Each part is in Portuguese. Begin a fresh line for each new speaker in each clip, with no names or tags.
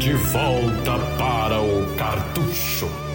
De volta para o cartucho.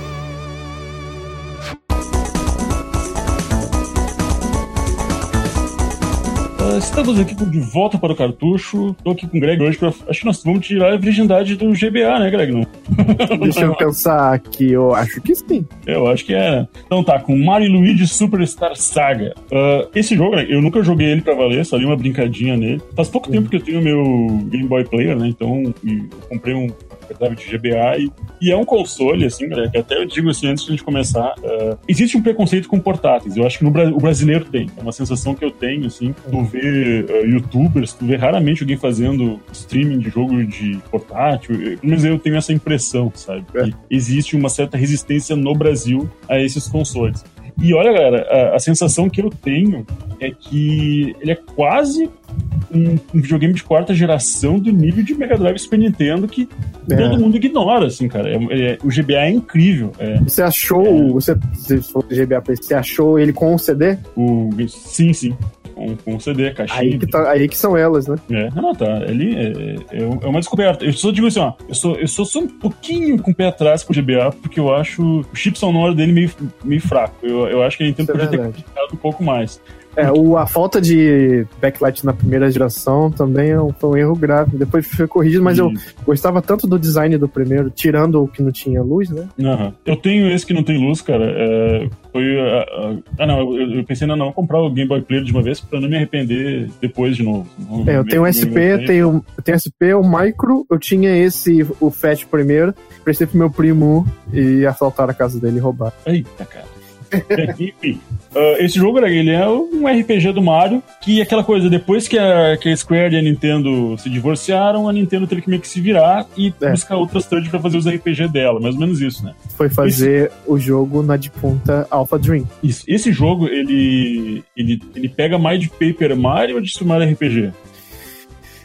Estamos aqui de volta para o cartucho. Estou aqui com o Greg hoje. Pra... Acho que nós vamos tirar a virgindade do GBA, né, Greg? Não?
Deixa eu pensar aqui. Eu acho que sim.
Eu acho que é. Então tá, com Mario Luigi Superstar Saga. Uh, esse jogo, né, eu nunca joguei ele pra valer, só li uma brincadinha nele. Faz pouco tempo que eu tenho meu Game Boy Player, né? Então eu comprei um sabe, de GBA, e, e, é um console, assim, galera, que até eu digo assim, antes de a gente começar, uh, existe um preconceito com portáteis, eu acho que no, o brasileiro tem, é uma sensação que eu tenho, assim, tu vê uh, youtubers, tu vê raramente alguém fazendo streaming de jogo de portátil, pelo menos eu tenho essa impressão, sabe, é. existe uma certa resistência no Brasil a esses consoles. E olha, galera, a, a, sensação que eu tenho é que ele é quase um, um, videogame de quarta geração do nível de Mega Drive Super Nintendo que é. todo mundo ignora, assim, cara. É, é, o GBA é incrível. É.
Você achou, você, você GBA, você achou ele com o CD?
O, sim, sim com, com o CD, caixinha.
Aí que, tá, aí que são elas, né?
É, não, tá. Ele é, é, é uma descoberta. Eu só digo assim, ó, eu sou, eu sou só um pouquinho com o pé atrás com o GBA, porque eu acho o chip sonoro dele meio, meio fraco. Eu, eu acho que a Nintendo Isso é podia é ter um pouco mais.
É, o, a falta de backlight na primeira geração também é um, foi um erro grave. Depois foi corrigido, mas eu gostava tanto do design do primeiro, tirando o que não tinha luz, né?
Uhum. Eu tenho esse que não tem luz, cara. É, foi. Ah, não, eu, eu, pensei, não, não, comprar o Game Boy Player de uma vez pra não me arrepender depois de novo.
Não, é, eu tenho o SP, tenho, eu tenho SP, o Micro, eu tinha esse, o Fat primeiro, prestei pro meu primo e assaltar a casa dele e roubar.
Eita, cara. Enfim, uh, esse jogo, ele é um RPG do Mario, que é aquela coisa, depois que a, que a Square e a Nintendo se divorciaram, a Nintendo teve que meio que se virar e é. buscar outras third pra fazer os RPG dela, mais ou menos isso, né?
Foi fazer esse... o jogo na de ponta Alpha Dream.
Isso. Esse jogo, ele, ele, ele pega mais de Paper Mario ou de Super Mario RPG?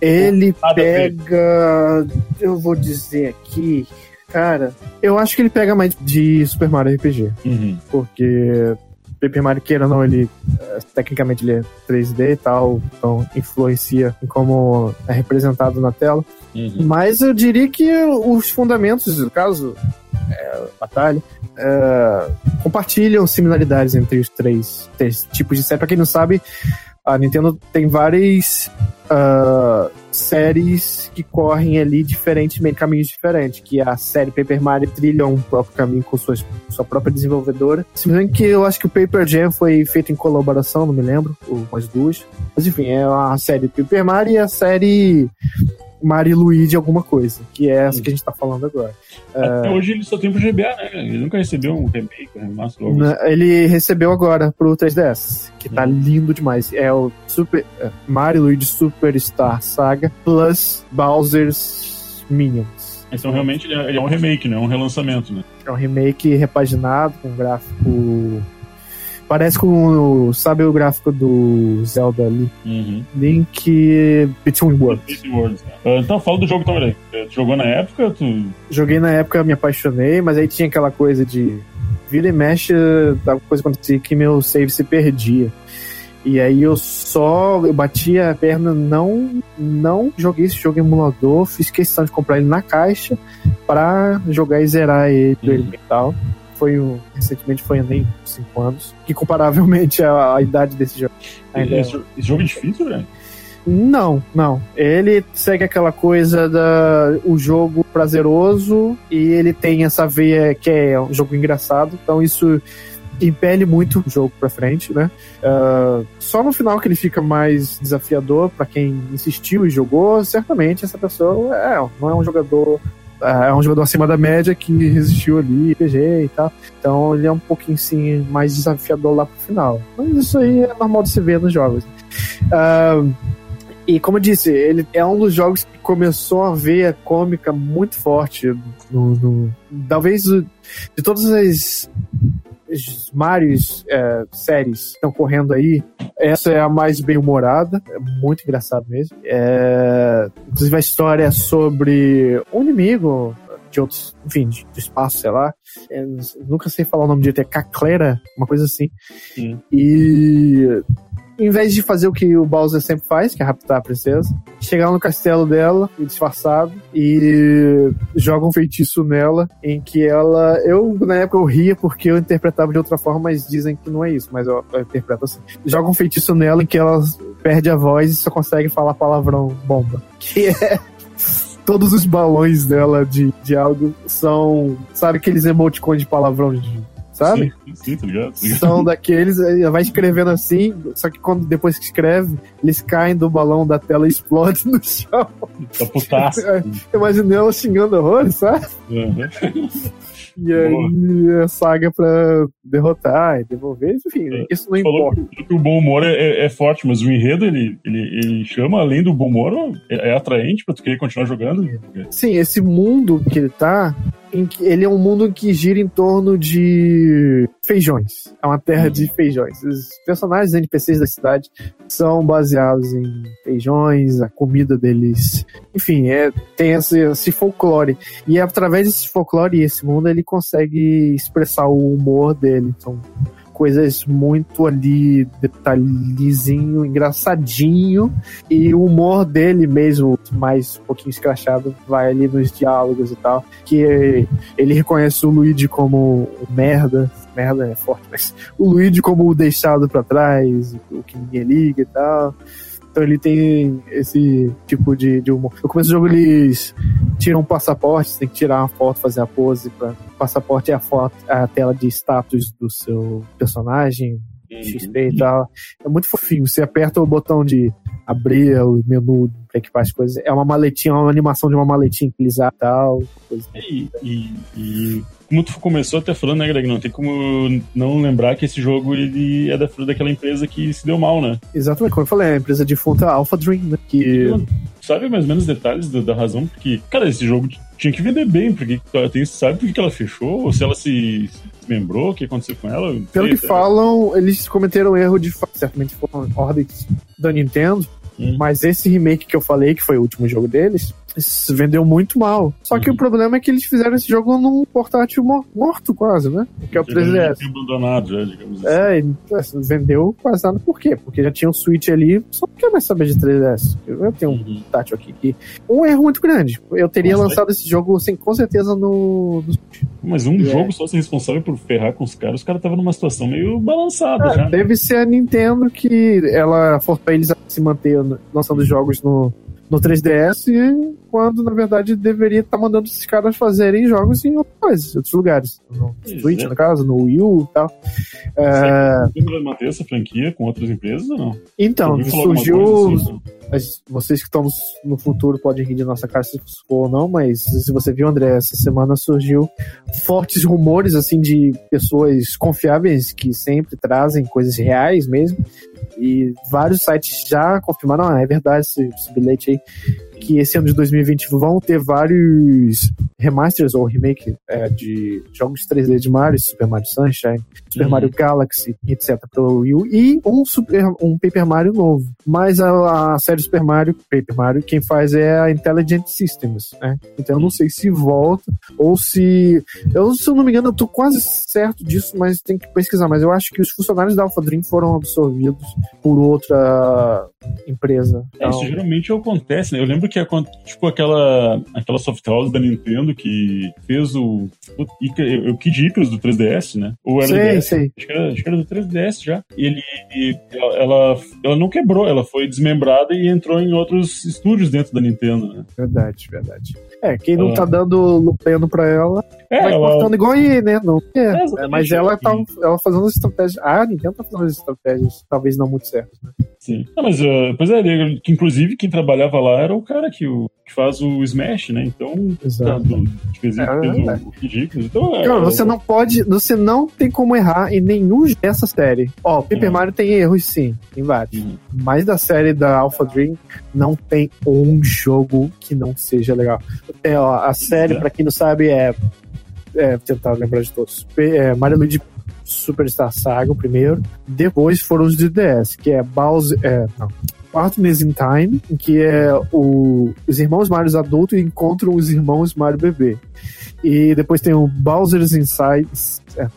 Ele pega. Eu vou dizer aqui. Cara, eu acho que ele pega mais de Super Mario RPG. Uhum. Porque Paper Mario, queira ou não, ele eh, tecnicamente ele é 3D e tal, então influencia em como é representado na tela. Uhum. Mas eu diria que os fundamentos, no caso, é, batalha, é, compartilham similaridades entre os três, três tipos de série. Pra quem não sabe, a Nintendo tem várias uh, séries que correm ali diferentes, meio caminhos diferentes, que a série Paper Mario trilha um próprio caminho com suas, sua própria desenvolvedora. Se bem que eu acho que o Paper Jam foi feito em colaboração, não me lembro, com as duas. Mas enfim, é a série Paper Mario e a série Mario Luigi alguma coisa, que é essa que a gente tá falando agora.
Até uh, hoje ele só tem pro GBA, né? Ele nunca recebeu um remake, um remaster logo.
Ele recebeu agora pro 3DS, que tá hum. lindo demais. É o Super uh, Mario Luigi Superstar Saga plus Bowser's Minions.
Então realmente ele é, ele é um remake, né? Um relançamento, né?
É um remake repaginado, com gráfico Parece com, sabe o gráfico do Zelda ali? Uhum. Link Between Worlds.
Worlds uh, então fala do jogo também. Tu jogou na época? Tu...
Joguei na época, me apaixonei, mas aí tinha aquela coisa de vira e mexe, da coisa acontecia que meu save se perdia. E aí eu só eu bati a perna, não não joguei esse jogo em emulador, fiz questão de comprar ele na caixa para jogar e zerar ele, uhum. ele e tal foi o, recentemente foi nem 5 anos, que comparavelmente a, a idade desse jogo.
Ainda esse, é... esse jogo é difícil, velho?
Não, não. Ele segue aquela coisa da o jogo prazeroso e ele tem essa veia que é um jogo engraçado. Então isso impele muito o jogo pra frente, né? Uh, só no final que ele fica mais desafiador para quem insistiu e jogou, certamente essa pessoa é, não é um jogador é, é um jogador acima da média que resistiu ali, PG e tal. Então ele é um pouquinho sim mais desafiador lá pro final. Mas isso aí é normal de se ver nos jogos. Uh, e como eu disse, ele é um dos jogos que começou a ver a cômica muito forte no, no talvez de todas as Marios é, séries estão correndo aí, essa é a mais bem humorada, é muito engraçado mesmo. É, inclusive a história é sobre um inimigo de outros, enfim, de, de espaço, sei lá. É, nunca sei falar o nome direito, é Caclera, uma coisa assim. Sim. E em vez de fazer o que o Bowser sempre faz, que é raptar a princesa, chegar no castelo dela, disfarçado, e joga um feitiço nela, em que ela. Eu, na época, eu ria porque eu interpretava de outra forma, mas dizem que não é isso, mas eu, eu interpreto assim. Joga um feitiço nela em que ela perde a voz e só consegue falar palavrão bomba. Que é todos os balões dela de, de algo são, sabe aqueles emoticons de palavrão de sabe?
Sim, sim, tá ligado? Tá ligado?
São daqueles, vai escrevendo assim, só que quando depois que escreve, eles caem do balão da tela e explodem no chão.
Tá putaço.
Imaginei ela xingando horrores, sabe?
Uhum.
E aí a saga pra derrotar e devolver, enfim,
É.
isso não importa.
que o bom humor é, é- é forte, mas o enredo ele, ele, ele chama, além do bom humor, é, é atraente pra tu querer continuar jogando.
Sim, esse mundo que ele tá, que ele é um mundo que gira em torno de feijões. É uma terra de feijões. Os personagens NPCs da cidade são baseados em feijões, a comida deles. Enfim, é, tem esse, esse folclore. E é através desse folclore e esse mundo ele consegue expressar o humor dele. São coisas muito ali, detalhezinho, engraçadinho. E o humor dele mesmo, mais um pouquinho escrachado, vai ali nos diálogos e tal. Que ele reconhece o Luigi como merda. Merda é forte, mas o Luigi como o deixado pra trás, o que ninguém liga e tal. Então ele tem esse tipo de, de humor. No começo do jogo eles tiram um passaporte, você tem que tirar uma foto, fazer a pose. Pra... O passaporte é a foto, a tela de status do seu personagem, XP e tal. É muito fofinho. Você aperta o botão de abrir o menu pra equipar as coisas. É uma maletinha, uma animação de uma maletinha que eles e tal.
E, e, e como tu começou até falando, né, Greg? Não tem como não lembrar que esse jogo ele é da, daquela empresa que se deu mal, né?
Exatamente, como eu falei, é a empresa de a Alpha Dream, né? Que
Sabe mais ou menos detalhes da, da razão? Porque, cara, esse jogo tinha que vender bem, porque tem, sabe por que ela fechou? Ou se ela se, desmembrou, o que aconteceu com ela?
Pelo que falam, eles cometeram erro de. Certamente foram ordens da Nintendo.
Hum.
Mas esse remake que eu falei, que foi o último jogo deles, vendeu muito mal. Só que
Uhum.
o problema é que eles fizeram esse jogo num portátil mo- morto, quase, né? Que é o
Já tinha
3DS.
abandonado, já, digamos assim.
É, assim, vendeu quase nada. Por quê? Porque já tinha um Switch ali, só não quer mais saber de 3DS. Eu tenho um
Uhum.
portátil aqui. Um erro muito grande. Eu teria
Nossa,
lançado esse jogo, sem, com certeza, no, no
Mas um
É.
jogo só ser responsável por ferrar com os caras, os caras estavam numa situação meio balançada
É,
já.
deve ser a Nintendo que ela forçou eles a se manter lançando jogos no, no 3DS, e quando na verdade deveria estar mandando esses caras fazerem jogos em em outros lugares. No Switch,
é.
no caso, no Wii U e tal. É,
Você vai manter essa franquia com outras empresas ou não?
então, surgiu.
assim?
Mas vocês que estão no, no futuro podem rir de nossa cara se for ou não, mas se você viu, André, essa semana surgiu fortes rumores assim de pessoas confiáveis que sempre trazem coisas reais mesmo. E vários sites já confirmaram, ah, é verdade esse, esse bilhete aí, que esse ano de 2020 vão ter vários remasters ou remake é, de jogos 3D de Mario, Super Mario Sunshine, Super
Uhum.
Mario Galaxy, etc. Wii U, e um, Super, um Paper Mario novo. Mas a, a série Super Mario, Paper Mario, quem faz é a Intelligent Systems, né? Então eu não sei se volta ou se... Eu, se eu não me engano, eu tô quase certo disso, mas tem que pesquisar. Mas eu acho que os funcionários da Alpha Dream foram absorvidos por outra empresa.
É, isso
Então,
geralmente acontece, né? Eu lembro que acon- tipo aquela, aquela soft house da Nintendo que fez o, o, o Kid Icarus do 3DS, né? Ou era do DS?
sei.
Acho que, era, acho que era do 3DS já. E ele, e ela, ela não quebrou, ela foi desmembrada e entrou em outros estúdios dentro da Nintendo, né?
Verdade, verdade. É, quem não
Ah.
tá dando lupeno pra ela,
É,
vai
ela,
cortando igual aí, né? Não, é,
É,
é, mas ela tá ela fazendo as estratégias. Ah, a Nintendo tá fazendo as estratégias, talvez não muito certas, né?
sim. Não, mas, uh, pois é, que inclusive quem trabalhava lá era o cara que, o, que faz o Smash, né? Então, tá,
Exato.
do, que fez,
É,
fez
é.
o, o Kid Icarus. Então, é,
Cara, você não pode, você não tem como errar em nenhum dessa série. Ó, o Paper
Uhum.
Mario tem erros sim, tem vários.
Uhum.
Mas da série da Alpha Dream não tem um jogo que não seja legal. É, ó, a série, pra quem não sabe, é, é tentar lembrar de todos. É, Mario Luigi Superstar Saga, o primeiro. Depois foram os de DS, que é Bowser. É, não. Partners in Time, que é o, os irmãos Mario adultos encontram os irmãos Mario bebê. E depois tem o Bowser's Inside. É,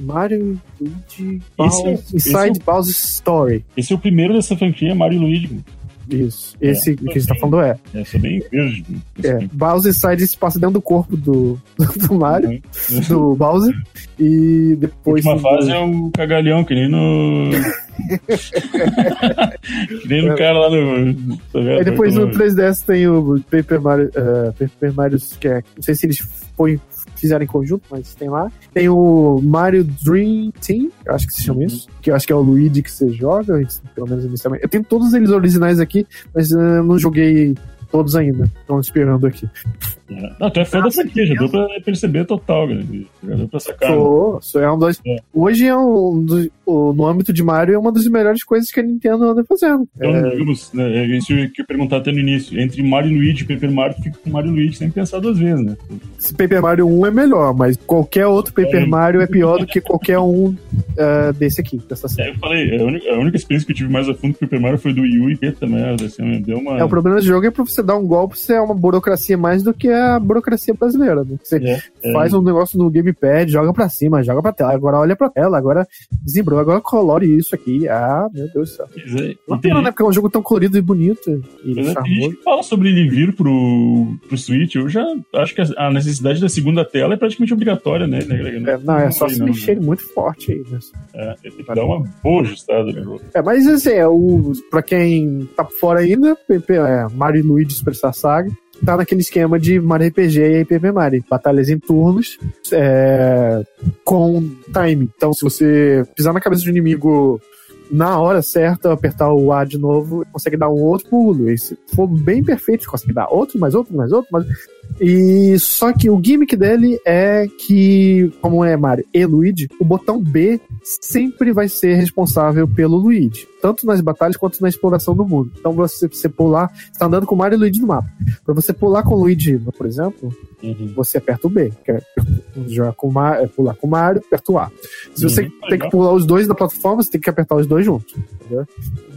Mario Luigi
é-
Bowser-
esse
Inside
é o-
Bowser Story.
Esse é o primeiro dessa franquia, Mario e Luigi.
Isso. Esse
É.
que a gente tá falando é.
É, sou bem verde.
é. Bowser Inside se passa dentro do corpo do, do Mario,
Uhum.
do Bowser. E
A
depois.
última
do-
fase é o cagalhão, que nem no. que nem no cara lá no. tá?
Aí depois no
No-
3DS tem o Paper Mario, eh, Paper Mario que é, não sei se eles põem, fizeram em conjunto, mas tem lá. Tem o Mario Dream Team, eu acho que se chama
Uhum.
isso, que eu acho que é o Luigi que você joga, pelo menos inicialmente. Eu tenho todos eles originais aqui, mas eh, não joguei todos ainda. Estão esperando aqui.
Não, tu é fã da franquia, já deu pra perceber total, cara. Já deu pra sacar. né?
Sou, sou é um dos,
É.
Hoje é um dos, o- no âmbito de Mario é uma das melhores coisas que a Nintendo anda fazendo.
Então,
É,
digamos, né, é isso que eu ia perguntar até no início. Entre Mario e Luigi e Paper Mario, fica com Mario e Luigi sem pensar duas vezes, né?
esse Paper Mario 1 é melhor, mas qualquer outro Paper
É.
Mario é pior do que qualquer um eh, desse aqui, dessa série.
É, eu falei, a única, a única experiência que eu tive mais a fundo com Paper Mario foi do Wii U e puta merda, assim, deu uma...
É, o problema do jogo é pra você dar um golpe, você é uma burocracia mais do que a burocracia brasileira. Né? Você
É, é.
faz um negócio no gamepad, joga pra cima, joga pra tela, agora olha pra tela, agora desembrou, agora colore isso aqui. Ah, meu Deus do céu.
É,
Uma pena, né? Porque é um jogo tão colorido e bonito e
é, tem gente que fala sobre ele vir pro, pro Switch. Eu já acho que a necessidade da segunda tela é praticamente obrigatória, né? né?
É, não, é só se mexer muito forte aí. Né?
É, tem que dar uma boa ajustada no jogo.
É, mas assim, é, o, pra quem tá fora ainda, é, Mario e Luigi Superstar Saga, tá naquele esquema de Mario RPG e PP Mario. Batalhas em turnos, é, com time. Então, se você pisar na cabeça do inimigo na hora certa, apertar o A de novo, consegue dar um outro pulo. E se for bem perfeito, consegue dar outro, mais outro, mais outro, mais e só que o gimmick dele é que, como é Mario e Luigi, o botão B sempre vai ser responsável pelo Luigi, tanto nas batalhas quanto na exploração do mundo. Então você, você pular, você tá andando com o Mario e Luigi no mapa. Para você pular com o Luigi, por exemplo,
Uhum.
você aperta o B, que é jogar com Mario, é pular com o Mario, aperta o A. Se você
Uhum,
tem
legal.
que pular os dois na plataforma, você tem que apertar os dois juntos. Entendeu?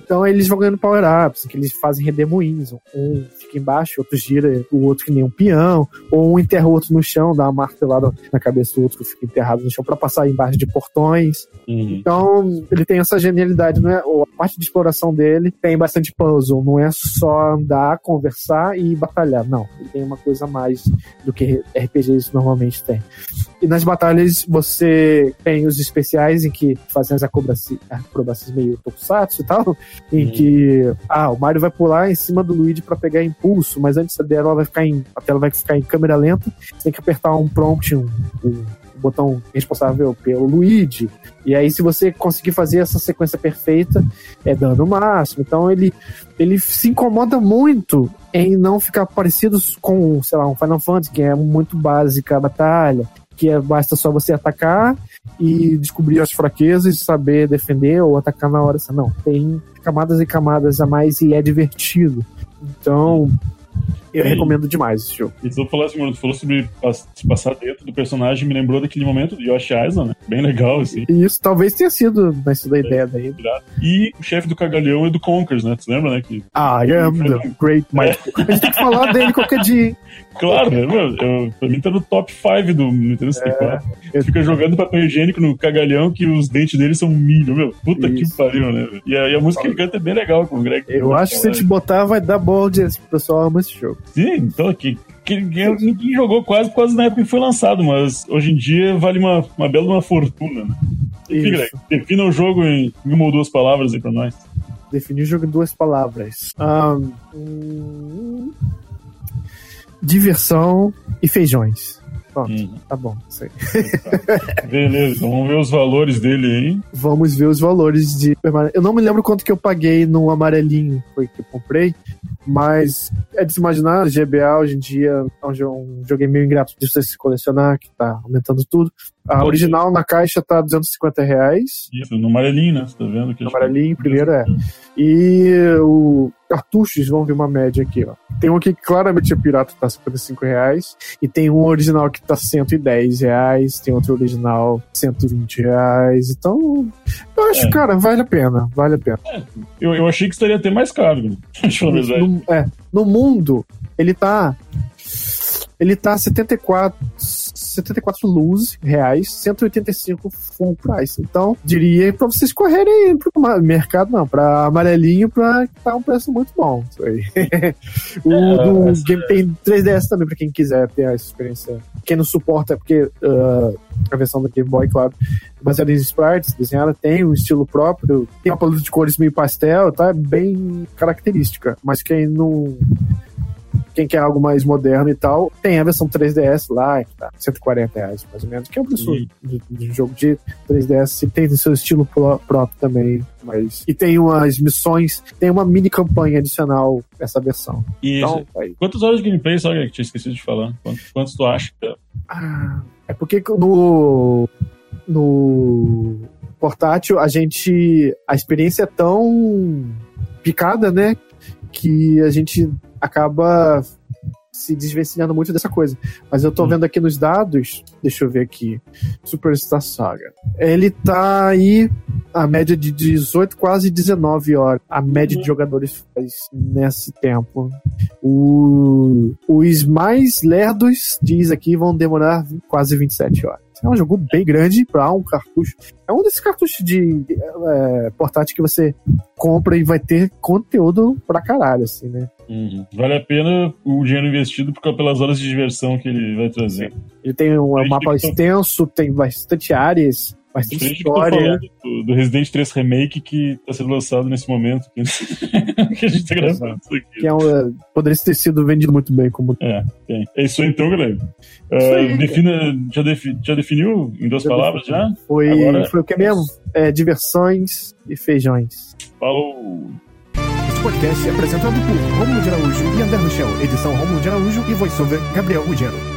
Então eles vão ganhando power-ups, que eles fazem redemoinhos. Um fica embaixo, outro gira, o outro que nem um peão, ou um enterra o outro no chão, dá uma martelada na cabeça do outro que fica enterrado no chão para passar embaixo de portões.
Uhum.
Então, ele tem essa genialidade, não é? A parte de exploração dele tem bastante puzzle, não é só andar, conversar e batalhar. Não, ele tem uma coisa a mais do que RPGs normalmente tem. E nas batalhas você tem os especiais em que fazem as acrobaci- acrobacias meio tokusatsu e tal, em
Uhum.
que ah, o Mario vai pular em cima do Luigi para pegar impulso, mas antes dela vai ficar em a tela vai ficar em câmera lenta, você tem que apertar um prompt, um, um botão responsável pelo Luigi. E aí, se você conseguir fazer essa sequência perfeita, é dano máximo. Então, ele, ele se incomoda muito em não ficar parecido com, sei lá, um Final Fantasy, que é muito básica a batalha, que é, basta só você atacar e descobrir as fraquezas, saber defender ou atacar na hora. Não, tem camadas e camadas a mais e é divertido. Então, eu
Sim.
recomendo demais esse jogo.
E tu falou assim, tu falou sobre se passar dentro do personagem, me lembrou daquele momento do Yoshi Island, né? Bem legal, assim.
E isso talvez tenha sido, né, sido a ideia daí.
E o chefe do cagalhão é do Conkers, né? Tu lembra, né? Que,
I am the great Michael. A gente tem que falar dele qualquer dia.
claro, né? Meu, eu, pra mim tá no top 5 do Nintendo 64.
eu-
Fica jogando papel higiênico no cagalhão que os dentes dele são milho, meu. Puta que
Isso.
pariu, né? E a, e a música que ele canta é bem legal com o Greg.
Eu acho que se a gente botar, vai dar boa audiência. O pessoal ama esse jogo.
Sim, então aqui. Que, que ninguém jogou quase causa da época que foi lançado, mas hoje em dia vale uma, uma bela uma fortuna, né? Enfim. Greg, defina o jogo em uma ou duas palavras aí pra nós.
Definir o jogo em duas palavras. Hum, diversão e feijões. Pronto,
Hum,
tá bom. Isso aí.
beleza, então vamos ver os valores dele aí.
Vamos ver os valores de. Eu não me lembro quanto que eu paguei no amarelinho, foi que eu comprei, mas é de se imaginar, GBA hoje em dia é um jo- um joguinho meio ingrato de você se colecionar, que tá aumentando tudo. A
Pode
original na caixa tá 250 reais.
Isso, no amarelinho, né? Você tá vendo? Que
No amarelinho, primeiro é. E o cartuchos, vamos ver uma média aqui, ó. Tem um aqui que claramente é pirata, tá 55 reais. E tem um original que tá 110 reais. Tem outro original 120 reais. Então, eu acho,
É.
cara, vale a pena. Vale a pena.
Eu, eu achei que estaria até mais caro, né? Deixa
No, é, no mundo, ele tá. Ele tá 74, 74 luz reais, 185 full price. Então, diria para vocês correrem pro mercado, não, para amarelinho, para tá um preço muito bom. O é, do essa... Game tem 3DS também, para quem quiser ter essa experiência. Quem não suporta, porque uh, a versão do Game Boy, claro, baseada em sprites, desenhada, tem um estilo próprio, tem uma paleta de cores meio pastel, tá? Bem característica. Mas quem não quem quer algo mais moderno e tal, tem a versão 3DS lá, que tá 140 reais mais ou menos, que é o preço de, de, jogo de 3DS, e tem seu estilo próprio também, mas... E tem umas missões, tem uma mini campanha adicional nessa versão.
E então, quantas horas de gameplay, só que tinha esquecido de falar? Quantos, quantos tu acha?
Ah, é porque no... no portátil a gente... a experiência é tão picada, né? Que a gente acaba se desvencilhando muito dessa coisa. Mas eu tô hum. vendo aqui nos dados, deixa eu ver aqui, Superstar Saga. Ele tá aí a média de 18, quase 19 horas. A média de jogadores faz nesse tempo. O, os mais lerdos, diz aqui, vão demorar quase 27 horas. É um jogo bem grande para um cartucho. É um desses cartuchos de é, portátil que você compra e vai ter conteúdo pra caralho, assim, né?
Uhum. Vale a pena o dinheiro investido porque, pelas horas de diversão que ele vai trazer.
Ele tem um, um mapa extenso, tem bastante áreas, bastante história.
Do, do, Resident 3 Remake que está sendo lançado nesse momento que, que a gente está gravando isso aqui.
Que é um, poderia ter sido vendido muito bem. como
É, tem. É isso aí então, galera. Uh, defina, já, defi, já definiu em duas já palavras já?
Foi, Agora, foi o que mesmo? É, diversões e feijões.
Falou!
Esse podcast é apresentado por Romulo de Araújo e André Rochel, edição Romulo de Araújo e voiceover Gabriel Ugero.